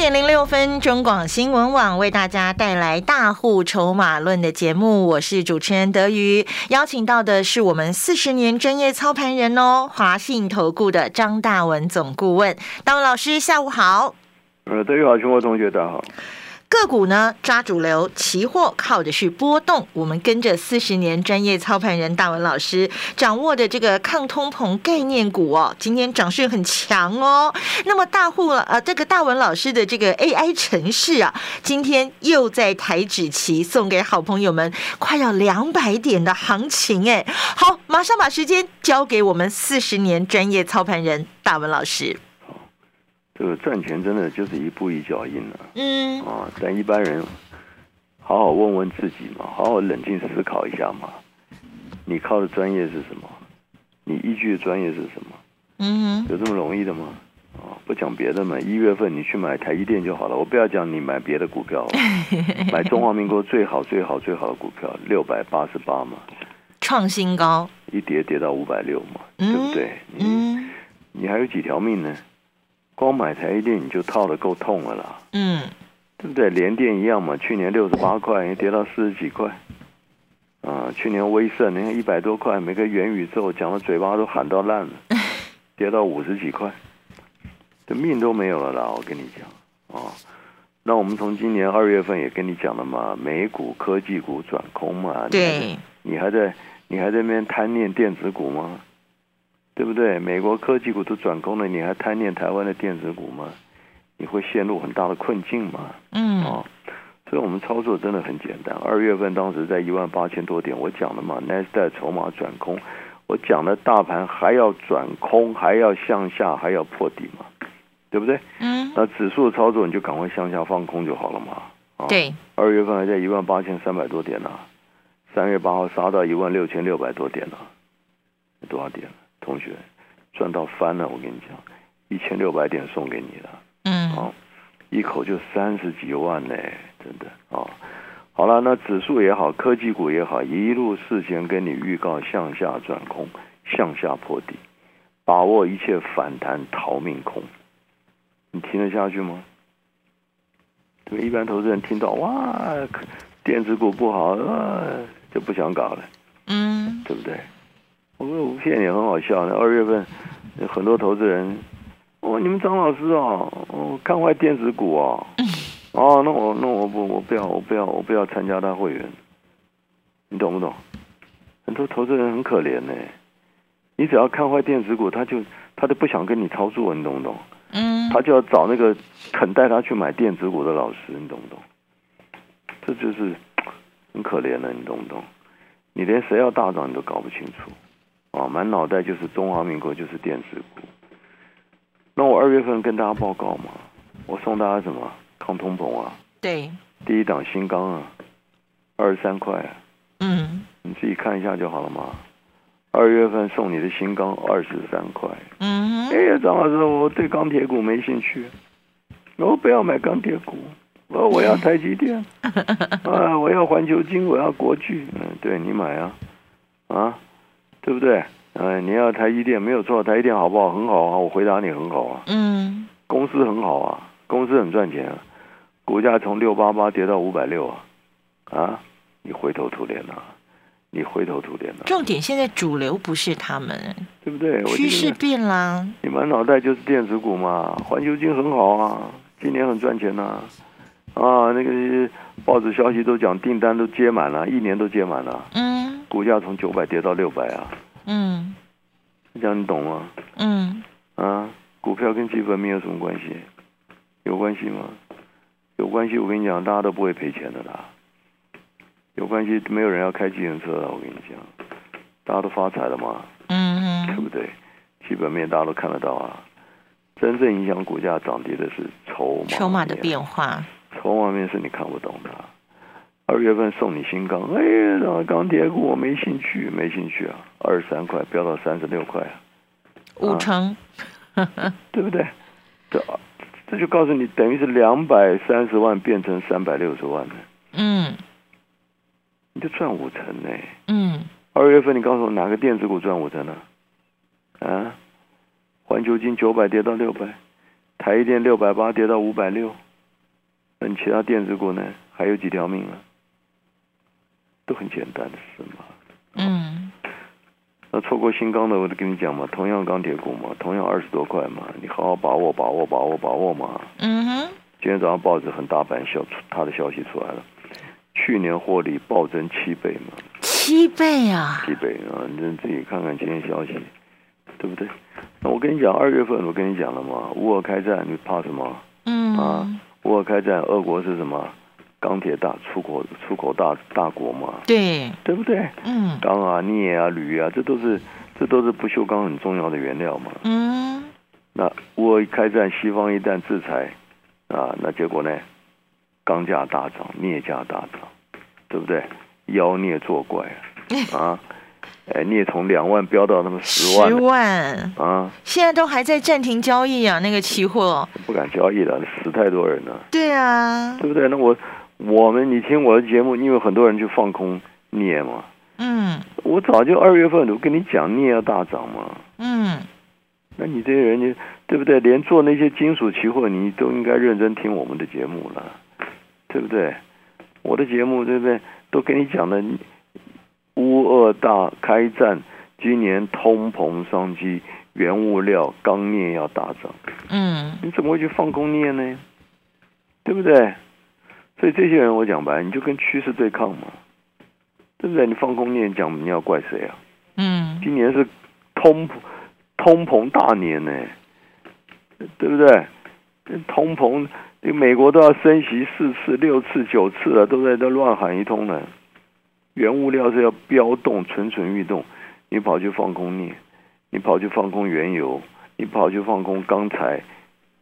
点零六分，中广新闻网为大家带来大户筹码论的节目，我是主持人德瑜，邀请到的是我们四十年专业操盘人哦，华信投顾的张大文总顾问，大文老师，下午好。呃，德瑜好，全国同学大家好。个股呢抓主流，期货靠的是波动。我们跟着四十年专业操盘人大文老师掌握的这个抗通膨概念股哦，今天涨势很强哦。那么大户呃，这个大文老师的这个 AI 城市啊，今天又在台指期送给好朋友们快要两百点的行情哎。好，马上把时间交给我们四十年专业操盘人大文老师。这个赚钱真的就是一步一脚印了，嗯啊，但一般人好好问问自己嘛，好好冷静思考一下嘛，你靠的专业是什么？你依据的专业是什么？嗯，有这么容易的吗？啊，不讲别的嘛，一月份你去买台积电就好了，我不要讲你买别的股票，买中华民国最好最好最好的股票六百八十八嘛，创新高，一跌跌到五百六嘛，对不对？嗯，你还有几条命呢？光买台积电你就套的够痛了啦，嗯，对不对？连电一样嘛，去年六十八块，也跌到四十几块，啊，去年威盛你看一百多块，每个元宇宙讲的嘴巴都喊到烂了，跌到五十几块，这命都没有了啦！我跟你讲啊，那我们从今年二月份也跟你讲了嘛，美股科技股转空嘛，对，你还在你还在那边贪念电子股吗？对不对？美国科技股都转空了，你还贪恋台湾的电子股吗？你会陷入很大的困境吗？嗯，啊，所以我们操作真的很简单。二月份当时在一万八千多点，我讲了嘛 n e s t a 筹码转空，我讲的大盘还要转空，还要向下，还要破底嘛，对不对？嗯，那指数的操作你就赶快向下放空就好了嘛。啊，对，二月份还在一万八千三百多点呢，三月八号杀到一万六千六百多点呢，多少点？同学赚到翻了，我跟你讲，一千六百点送给你了，嗯，好，一口就三十几万呢，真的啊。好了，那指数也好，科技股也好，一路事先跟你预告向下转空，向下破底，把握一切反弹逃命空，你听得下去吗？对，一般投资人听到哇，电子股不好，就不想搞了，嗯，对不对？我们无线也很好笑，那二月份很多投资人，哦，你们张老师哦，哦，看坏电子股哦，哦，那我那我不我不要我不要我不要参加他会员，你懂不懂？很多投资人很可怜呢，你只要看坏电子股，他就他就不想跟你操作，你懂不懂？嗯，他就要找那个肯带他去买电子股的老师，你懂不懂？这就是很可怜的，你懂不懂？你连谁要大涨你都搞不清楚。啊，满脑袋就是中华民国，就是电子股。那我二月份跟大家报告嘛，我送大家什么抗通膨啊？对，第一档新钢啊，二十三块。嗯，你自己看一下就好了嘛。二月份送你的新钢二十三块。嗯，哎呀，张老师，我对钢铁股没兴趣，我不要买钢铁股，我我要台积电 啊，我要环球金，我要国巨。嗯，对你买啊，啊。对不对？嗯，你要台积电没有错，台积电好不好？很好啊，我回答你很好啊。嗯，公司很好啊，公司很赚钱啊，股价从六八八跌到五百六啊，啊，你灰头土脸啊，你灰头土脸了。重点现在主流不是他们，对不对？趋势变啦。你满脑袋就是电子股嘛，环球金很好啊，今年很赚钱呐，啊，那个报纸消息都讲订单都接满了，一年都接满了。嗯。股价从九百跌到六百啊，嗯，这样你懂吗？嗯，啊，股票跟基本面有什么关系？有关系吗？有关系，我跟你讲，大家都不会赔钱的啦。有关系，没有人要开计程车了。我跟你讲，大家都发财了嘛，嗯，对不对？基本面大家都看得到啊。真正影响股价涨跌的是筹码，筹码的变化，筹码面是你看不懂的。二月份送你新钢，哎呀，钢铁股我没兴趣，没兴趣啊！二十三块飙到三十六块啊！五成，对不对？这这就告诉你，等于是两百三十万变成三百六十万了，嗯你就赚五成呢。嗯二月份你告诉我哪个电子股赚五成呢？啊，环球金九百跌到六百，台积电六百八跌到五百六，那你其他电子股呢？还有几条命啊？都很简单的事嘛。嗯那错过新钢的，我就跟你讲嘛，同样钢铁股嘛，同样二十多块嘛，你好好把握把握把握把握嘛。嗯哼，今天早上报纸很大版消他的消息出来了，去年获利暴增七倍嘛，七倍啊，七倍啊！你自己看看今天消息，对不对？那我跟你讲，二月份我跟你讲了嘛，乌俄开战，你怕什么？嗯啊乌俄开战，俄国是什么？钢铁大出口出口大大国嘛，对，对不对？嗯钢啊、镍啊、铝啊，这都是这都是不锈钢很重要的原料嘛。嗯那乌俄一开战，西方一旦制裁啊，那结果呢？钢价大涨，镍价大涨，对不对？妖孽作怪啊！啊，哎，镍从两万飙到那么十万十万，啊，现在都还在暂停交易啊，那个期货，不敢交易了，死太多人了，对啊，对不对？那我我们你听我的节目，因为很多人去放空镍嘛，嗯我早就二月份都跟你讲镍要大涨嘛，嗯那你这些人你对不对？连做那些金属期货，你都应该认真听我们的节目了，对不对？我的节目对不对？都跟你讲的，乌二大开战，今年通膨商机，原物料钢镍要大涨，嗯你怎么会去放空镍呢？对不对？所以这些人我讲白，你就跟趋势对抗嘛，对不对？你放空念，讲你要怪谁啊？嗯今年是通通膨大年呢，对不对？通膨，美国都要升息四次、六次、九次了，都在这乱喊一通了。原物料是要飙动、蠢蠢欲动，你跑去放空镍，你跑去放空原油，你跑去放空钢材，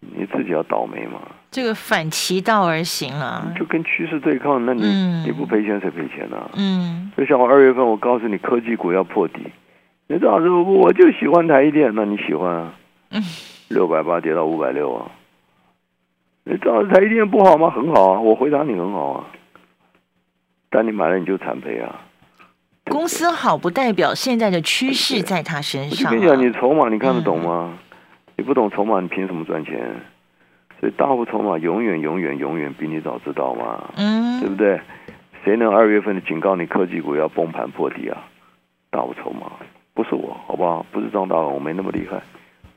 你自己要倒霉嘛？这个反其道而行啊，就跟趋势对抗，那你、嗯你不赔钱谁赔钱啊？嗯就像我二月份我告诉你，科技股要破底，你这样子我就喜欢台一电，那你喜欢啊？嗯六百八跌到五百六啊，你这样子台积电不好吗？很好啊，我回答你很好啊，但你买了你就惨赔啊。公司好不代表现在的趋势在他身上、啊。我跟你讲，你筹码你看得懂吗？你不懂筹码，你凭什么赚钱？所以大户筹码永远永远永远比你早知道嘛。嗯，对不对？谁能二月份的警告你科技股要崩盘破底啊？大户筹码不是我，好不好？不是张大伟，我没那么厉害，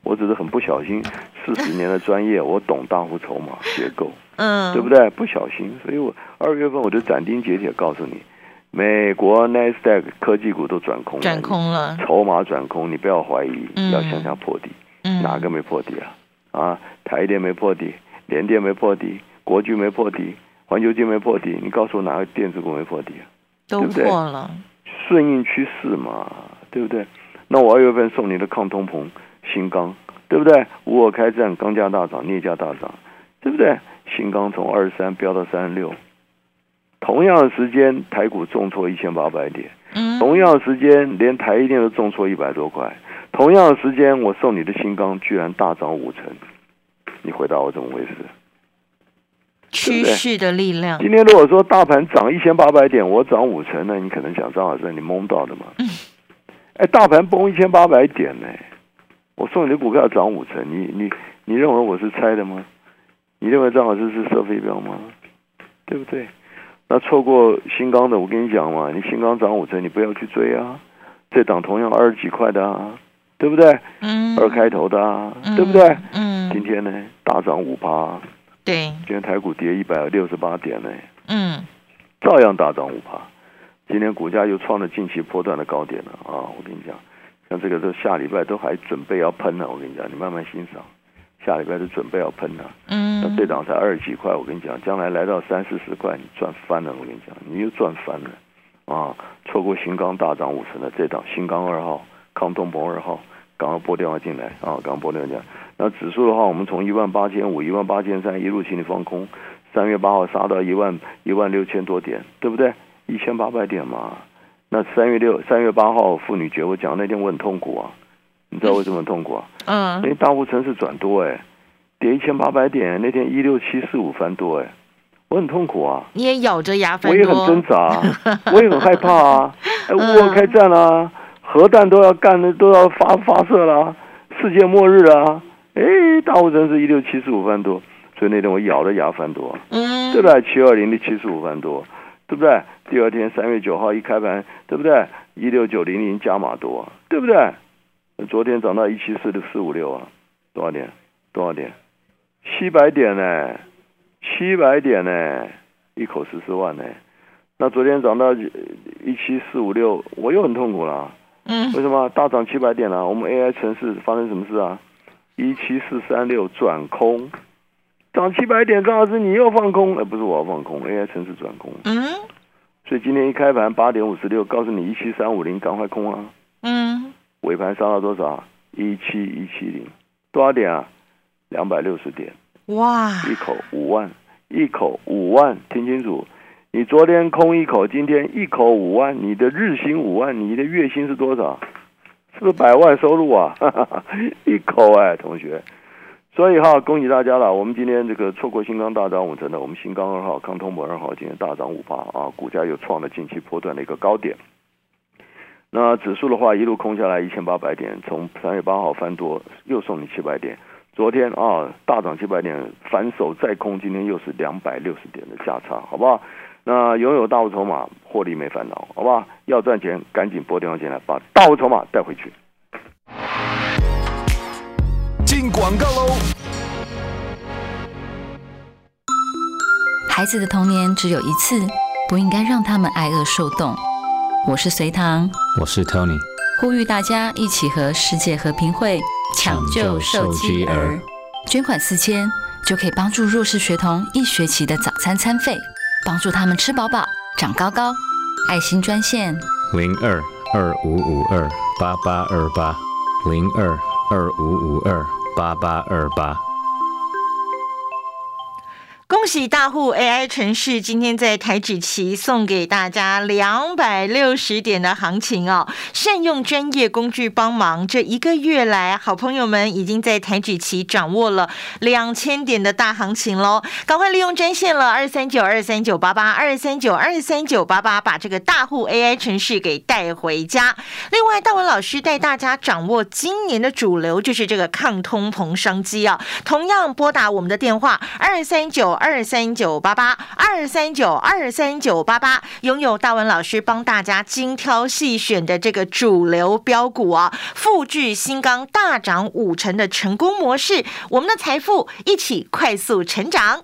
我只是很不小心，四十年的专业，我懂大户筹码结构，嗯，对不对？不小心，所以我二月份我就斩钉截铁告诉你，美国 n a s d a q 科技股都转空了，转空了，筹码转空，你不要怀疑，嗯要向下破底。嗯，哪个没破底啊？啊，台电没破底，联电没破底，国巨没破底，环球金没破底，你告诉我哪个电子股没破底啊？都破了，顺应趋势嘛，对不对？那我二月份送你的抗通膨新钢，对不对？乌俄开战，钢价大涨，镍价大涨，对不对？新钢从二十三飙到三十六，同样的时间，台股重挫一千八百点，嗯，同样的时间，连台一电都重挫一百多块。同样的时间，我送你的新钢居然大涨五成，你回答我怎么回事？趋势的力量，今天如果说大盘涨一千八百点，我涨五成，那你可能想张老师，你蒙到的嘛？哎，大盘崩一千八百点呢，我送你的股票涨五成，你你你认为我是猜的吗？你认为张老师是射飞镖吗？对不对？那错过新钢的，我跟你讲嘛，你新钢涨五成，你不要去追啊。这档同样二十几块的啊，对不对？嗯，二开头的啊，嗯对不对？嗯今嗯，天呢，大涨五趴，对，今天台股跌一百六十八点呢，嗯照样大涨五趴。今天股价又创了近期波段的高点了啊！我跟你讲，像这个都下礼拜都还准备要喷呢，我跟你讲，你慢慢欣赏，下礼拜都准备要喷了。那嗯，这档才二十几块，我跟你讲，将来来到三四十块，你赚翻了。我跟你讲，你又赚翻了啊！错过新钢大涨五成的这档新钢二号、康东鹏二号，刚刚拨电话进来啊，刚刚拨电话进来。那指数的话，我们从一万八千五、一万八千三一路请你放空，三月八号杀到一万一万六千多点，对不对？一千八百点嘛。那三月六、三月八号妇女节，我讲那天我很痛苦啊，你知道为什么很痛苦啊？嗯因为大户城市转多哎，跌一千八百点，那天一六七四五翻多哎，我很痛苦啊，你也咬着牙翻我也很挣，扎啊，我也很害怕啊，哎，乌俄开战啦、核弹都要干的都要发发射啦、世界末日啊，哎，大户城市一六七四五万多，所以那天我咬着牙翻多对不对？七二零的七十五万多，对不对？第二天三月九号一开盘，对不对？一六九零零加码多，对不对？昨天涨到一七四六四五六啊，多少点？多少点？七百点呢？七百点呢？一口十四万呢？那昨天涨到一七四五六，我又很痛苦了。嗯为什么大涨七百点了、我们 AI 城市发生什么事啊？一七四三六转空，涨七百点，张老师你又放空？呃，不是我要放空，AI 城市转空。嗯所以今天一开盘八点五十六，告诉你一七三五零，赶快空啊！嗯，尾盘杀到多少？一七一七零，多少点啊？两百六十点，哇，一口五万，一口五万，听清楚。你昨天空一口，今天一口五万，你的日薪五万，你的月薪是多少？四百万收入啊！一口哎，同学。所以哈，恭喜大家了！我们今天这个错过新钢大涨五成的，我们新钢二号、康通博二号今天大涨五八啊，股价又创了近期波段的一个高点。那指数的话，一路空下来一千八百点，从三月八号翻多，又送你七百点。昨天啊，大涨七百点，反手再空，今天又是两百六十点的价差，好不好？那拥有大户筹码，获利没烦恼，好不好？要赚钱，赶紧拨电话进来，把大户筹码带回去。进广告喽！孩子的童年只有一次，不应该让他们挨饿受冻。我是隋唐，我是 Tony，呼吁大家一起和世界和平会抢救受饥儿，捐款四千就可以帮助弱势学童一学期的早餐餐费，帮助他们吃饱饱、长高高。爱心专线零二二五五二八八二八零二二五五二八八二八。恭喜大户 AI 城市今天在台指期送给大家两百六十点的行情哦，善用专业工具帮忙。这一个月来，好朋友们已经在台指期掌握了两千点的大行情喽，赶快利用专线了二三九二三九八八二三九二三九八八，把这个大户 AI 城市给带回家。另外，大文老师带大家掌握今年的主流，就是这个抗通膨商机啊。同样拨打我们的电话二三九二三九八八二三九二三九八八，拥有大文老师帮大家精挑细选的这个主流标股啊，复制新钢大涨五成的成功模式，我们的财富一起快速成长。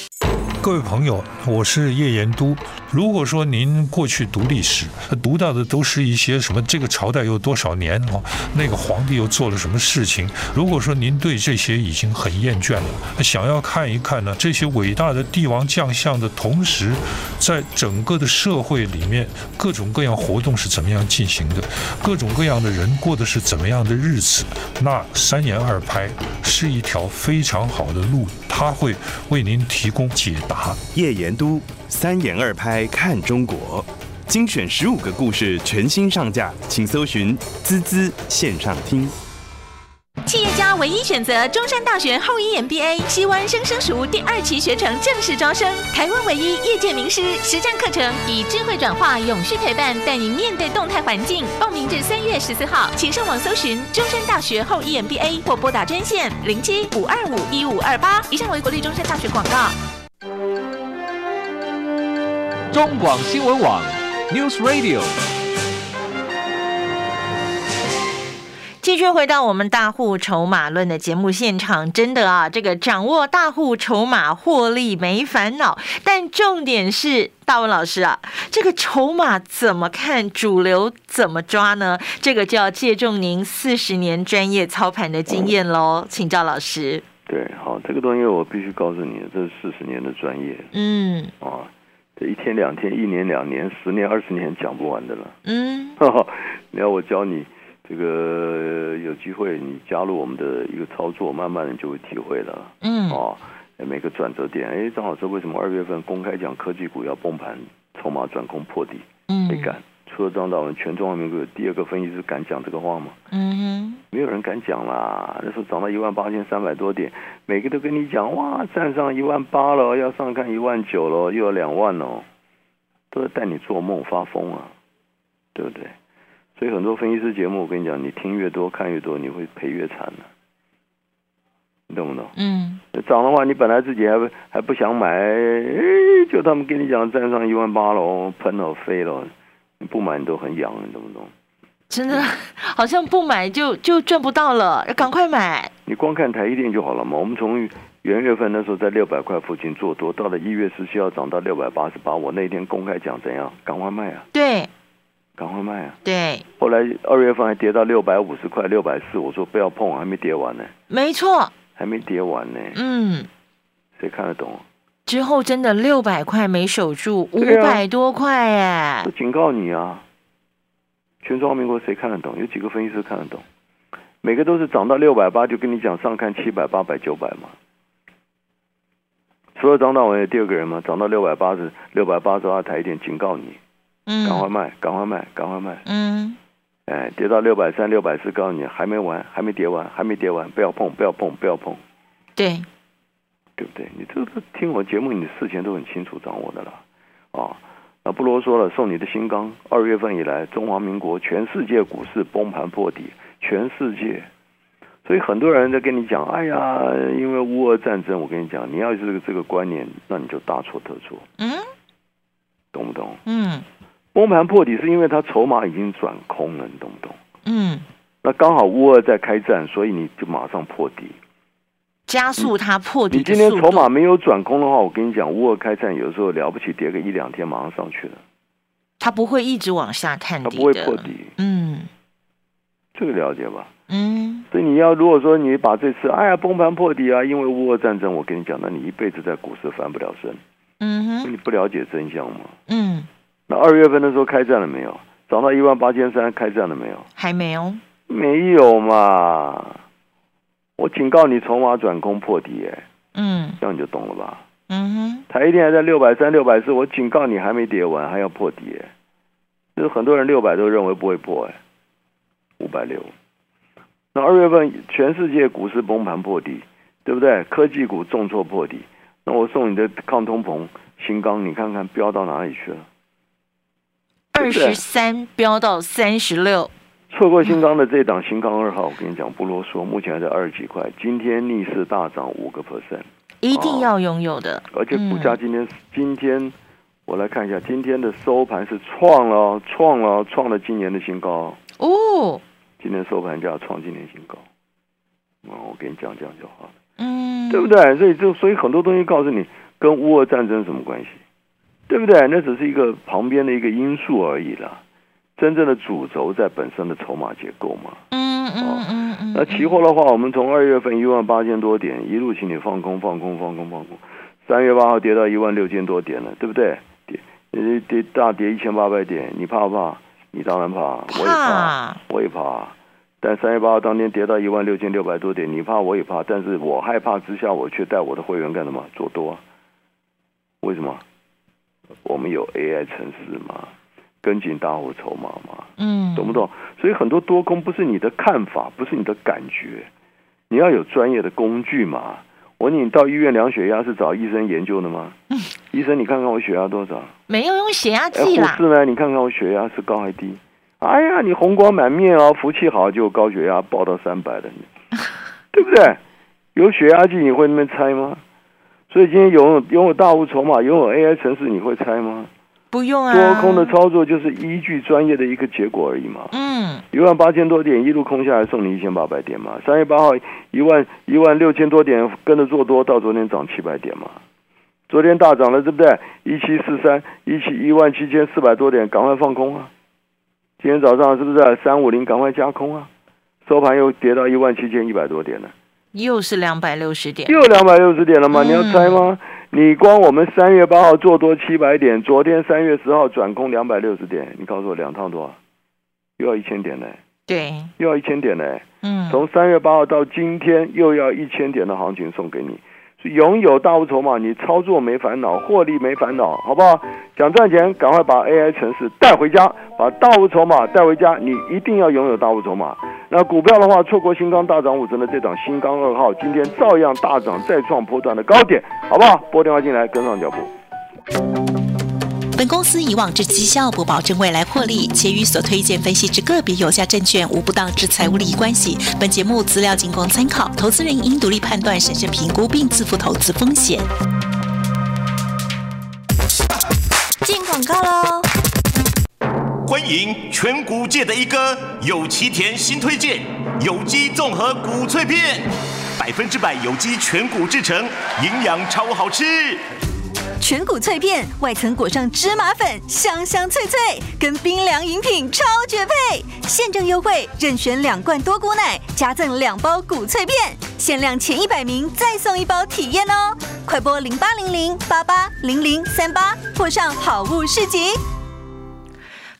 各位朋友，我是叶延都。如果说您过去读历史，读到的都是一些什么这个朝代有多少年哦，那个皇帝又做了什么事情。如果说您对这些已经很厌倦了，想要看一看呢这些伟大的帝王将相的同时，在整个的社会里面各种各样活动是怎么样进行的，各种各样的人过的是怎么样的日子，那三言二拍是一条非常好的路，它会为您提供解叶延都三言二拍看中国，精选十五个故事全新上架，请搜寻“滋滋线上听”。企业家唯一选择中山大学后一 MBA 西湾生生熟第二期学程正式招生，台湾唯一业界名师实战课程，以智慧转化、永续陪伴，带你面对动态环境。报名至三月十四号，请上网搜寻中山大学后一 MBA 或拨打专线零七五二五一五二八。以上为国立中山大学广告。中广新闻网 News Radio。继续回到我们大户筹码论的节目现场，真的啊，这个掌握大户筹码获利没烦恼，但重点是大文老师啊，这个筹码怎么看，主流怎么抓呢？这个就要借重您四十年专业操盘的经验喽，请赵老师。对，好，这个东西我必须告诉你，这是四十年的专业嗯啊，这一天两天、一年两年、十年二十年讲不完的了。嗯 你要我教你，这个有机会你加入我们的一个操作，慢慢的你就会体会了。嗯哦，每个转折点，哎，正好是为什么二月份公开讲科技股要崩盘，筹码转空破底？谁嗯敢？除了张大文，全中华民国有第二个分析师敢讲这个话吗？嗯没有人敢讲啦。那时候涨到一万八千三百多点，每个都跟你讲，哇，站上一万八了，要上看一万九了，又要两万哦，都在带你做梦发疯啊，对不对？所以很多分析师节目，我跟你讲，你听越多看越多，你会赔越惨的、你懂不懂？嗯涨的话，你本来自己还不还不想买，哎，就他们跟你讲站上一万八了哦，喷了飞了，你不买你都很痒，你懂不懂？真的 好像不买就就赚不到了，要赶快买。你光看台一电就好了嘛。我们从元月份那时候在六百块附近做多，到了一月十七号涨到六百八十八，我那天公开讲怎样，赶快卖啊，对赶快卖啊。对，后来二月份还跌到六百五十块、六百四，我说不要碰，还没跌完呢，没错，还没跌完呢，嗯。谁看得懂？之后真的六百块没守住，五百多块哎我，警告你啊！全中华民国谁看得懂？有几个分析师看得懂？每个都是涨到六百八就跟你讲上看七百、八百、九百嘛。除了张大文，有第二个人吗？涨到六百八十、六百八十二台一点，警告你，赶快嗯卖，赶快卖，赶快卖！嗯哎，跌到六百三、六百四，告诉你还没完，还没跌完，还没跌完，不要碰，不要碰，不要碰，对，对不对？你这个听我节目，你事前都很清楚掌握的了，啊。那不啰嗦了，送你的新钢。二月份以来，中华民国全世界股市崩盘破底，全世界。所以很多人在跟你讲，哎呀，因为乌俄战争，我跟你讲，你要是这个这个观念，那你就大错特错，嗯懂不懂？嗯崩盘破底是因为它筹码已经转空了，你懂不懂？嗯，那刚好乌俄在开战，所以你就马上破底。加速它破底你今天。筹码没有转空的话，我跟你讲，乌俄开战有时候了不起，跌个一两天马上上去了，它不会一直往下探它底的不会破底，嗯这个了解吧？嗯所以你要如果说你把这次哎呀崩盘破底啊，因为乌俄战争，我跟你讲，那你一辈子在股市翻不了身，嗯哼你不了解真相吗？嗯，那二月份的时候开战了没有？涨到一万八千三，开战了没有？还没有。没有嘛！我警告你，筹码转空破底，哎，嗯这样你就懂了吧？嗯哼台一电还在六百三、六百四，我警告你还没跌完，还要破底，哎，就是很多人六百都认为不会破，哎，五百六。那二月份全世界股市崩盘破底，对不对？科技股重挫破底，那我送你的抗通膨新钢，你看看飙到哪里去了？二十三飙到三十六。错过新钢的这档新钢二号，我跟你讲不啰嗦，目前还在二十几块，今天逆势大涨五个 percent，一定要拥有的。而且股价嗯今天、今天我来看一下，今天的收盘是创了创了创了今年的新高，哦，今天收盘价创今年新高。啊、我跟你讲这样就好了，嗯，对不？对？所以就所以很多东西告诉你跟乌俄战争什么关系，对不对？那只是一个旁边的一个因素而已啦，真正的主轴在本身的筹码结构嘛。嗯嗯嗯嗯。那期货的话，我们从二月份一万八千多点一路请你放空放空放空放空，三月八号跌到一万六千多点了，对不对？跌跌跌大跌一千八百点，你怕不怕？你当然怕，我也怕，怕，我也怕。但三月八号当天跌到一万六千六百多点，你怕我也怕，但是我害怕之下，我却带我的会员干什么？做多啊？为什么？我们有 AI 城市嘛，跟紧大户筹码嘛，嗯，懂不？懂？所以很多多空不是你的看法，不是你的感觉，你要有专业的工具嘛。我问你，你到医院量血压是找医生研究的吗？医生，你看看我血压多少？没有用血压哎，计啦。护士呢？你看看我血压是高还低？哎呀，你红光满面哦，福气好就高血压报到三百了，你 对不对？有血压计你会那边猜吗？所以今天拥有拥有大户筹码，拥有 AI 城市，你会猜吗？不用啊，多空的操作就是依据专业的一个结果而已嘛。嗯，一万八千多点一路空下来，送你一千八百点嘛。三月八号一万一万六千多点跟着做多，到昨天涨七百点嘛。昨天大涨了，对不对？一七四三一七一万七千四百多点，赶快放空啊！今天早上是不是三五零赶快加空啊？收盘又跌到一万七千一百多点了，又是两百六十点，又两百六十点了吗？嗯你要猜吗？你光我们三月八号做多七百点，昨天三月十号转空两百六十点，你告诉我两趟多少？又要一千点呢，对，又要一千点呢。嗯，从三月八号到今天，又要一千点的行情送给你。拥有大物筹码，你操作没烦恼，获利没烦恼，好不好？想赚钱，赶快把 AI 城市带回家，把大物筹码带回家。你一定要拥有大物筹码。那股票的话，错过新钢大涨五成的这档新钢二号，今天照样大涨，再创波段的高点，好不好？拨电话进来，跟上脚步。本公司以往之绩效不保证未来获利，且与所推荐分析之个别有价证券无不当之财务利益关系。本节目资料仅供参考，投资人应独立判断、审慎评估并自负投资风险。进广告喽！欢迎全谷界的一哥有其田新推荐有机综合谷脆片，百分之百有机全谷制成，营养超好吃。全谷脆片，外层裹上芝麻粉，香香脆脆，跟冰凉饮品超绝配。现正优惠，任选两罐多谷奶，加赠两包谷脆片，限量前一百名再送一包体验哦！快播零八零零八八零零三八，或上好物市集。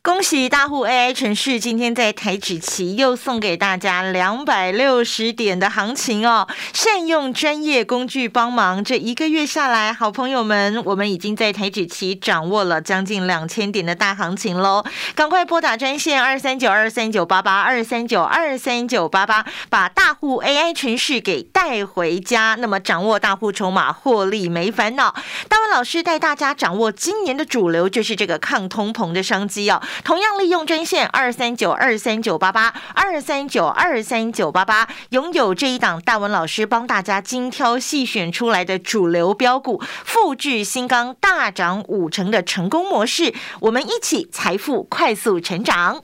恭喜大户 AI 城市今天在台指期又送给大家两百六十点的行情哦！善用专业工具帮忙，这一个月下来，好朋友们，我们已经在台指期掌握了将近两千点的大行情喽！赶快拨打专线二三九二三九八八二三九二三九八八，把大户 AI 城市给带回家。那么掌握大户筹码，获利没烦恼。大文老师带大家掌握今年的主流，就是这个抗通膨的商机哦。同样利用专线二三九二三九八八二三九二三九八八，拥有这一档大文老师帮大家精挑细选出来的主流标股，复制新钢大涨五成的成功模式，我们一起财富快速成长。